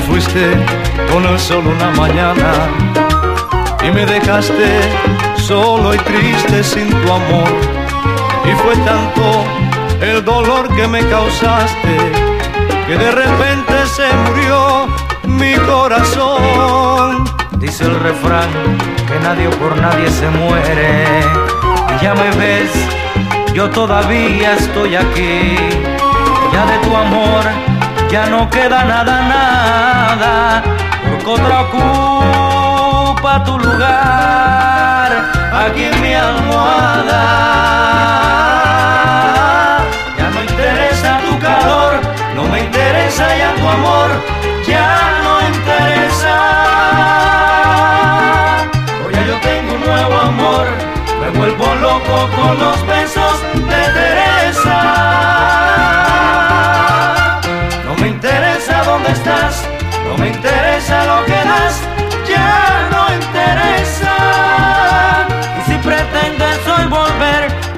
fuiste con el sol una mañana y me dejaste solo y triste sin tu amor. Y fue tanto el dolor que me causaste que de repente se murió mi corazón. Dice el refrán que nadie por nadie se muere. Ya me ves, yo todavía estoy aquí. Ya de tu amor ya no queda nada, nada. Porque otra ocupa tu lugar aquí en mi almohada. Ya no interesa tu calor, no me interesa ya tu amor, ya no interesa. Hoy ya yo tengo un nuevo amor, me vuelvo loco con los besos de Teresa.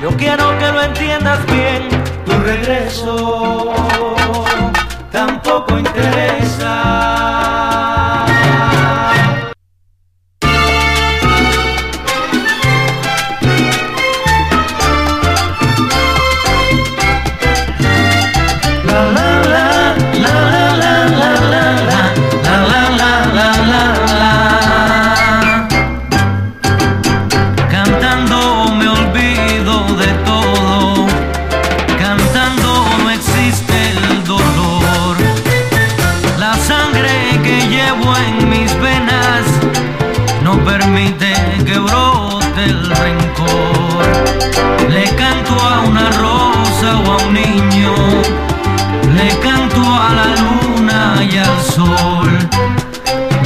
Yo quiero que lo entiendas bien. Tu regreso tampoco interesa. Sol.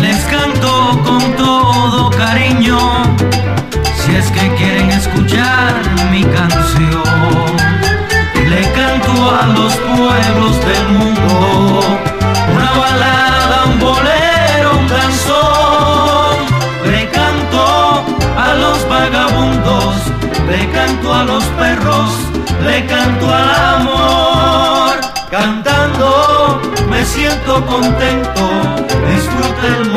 Les canto con todo cariño si es que quieren escuchar mi canción. Le canto a los pueblos del mundo una balada, un bolero, un danzón. Le canto a los vagabundos, le canto a los perros, le canto al amor. Cantando me siento contento, disfruta el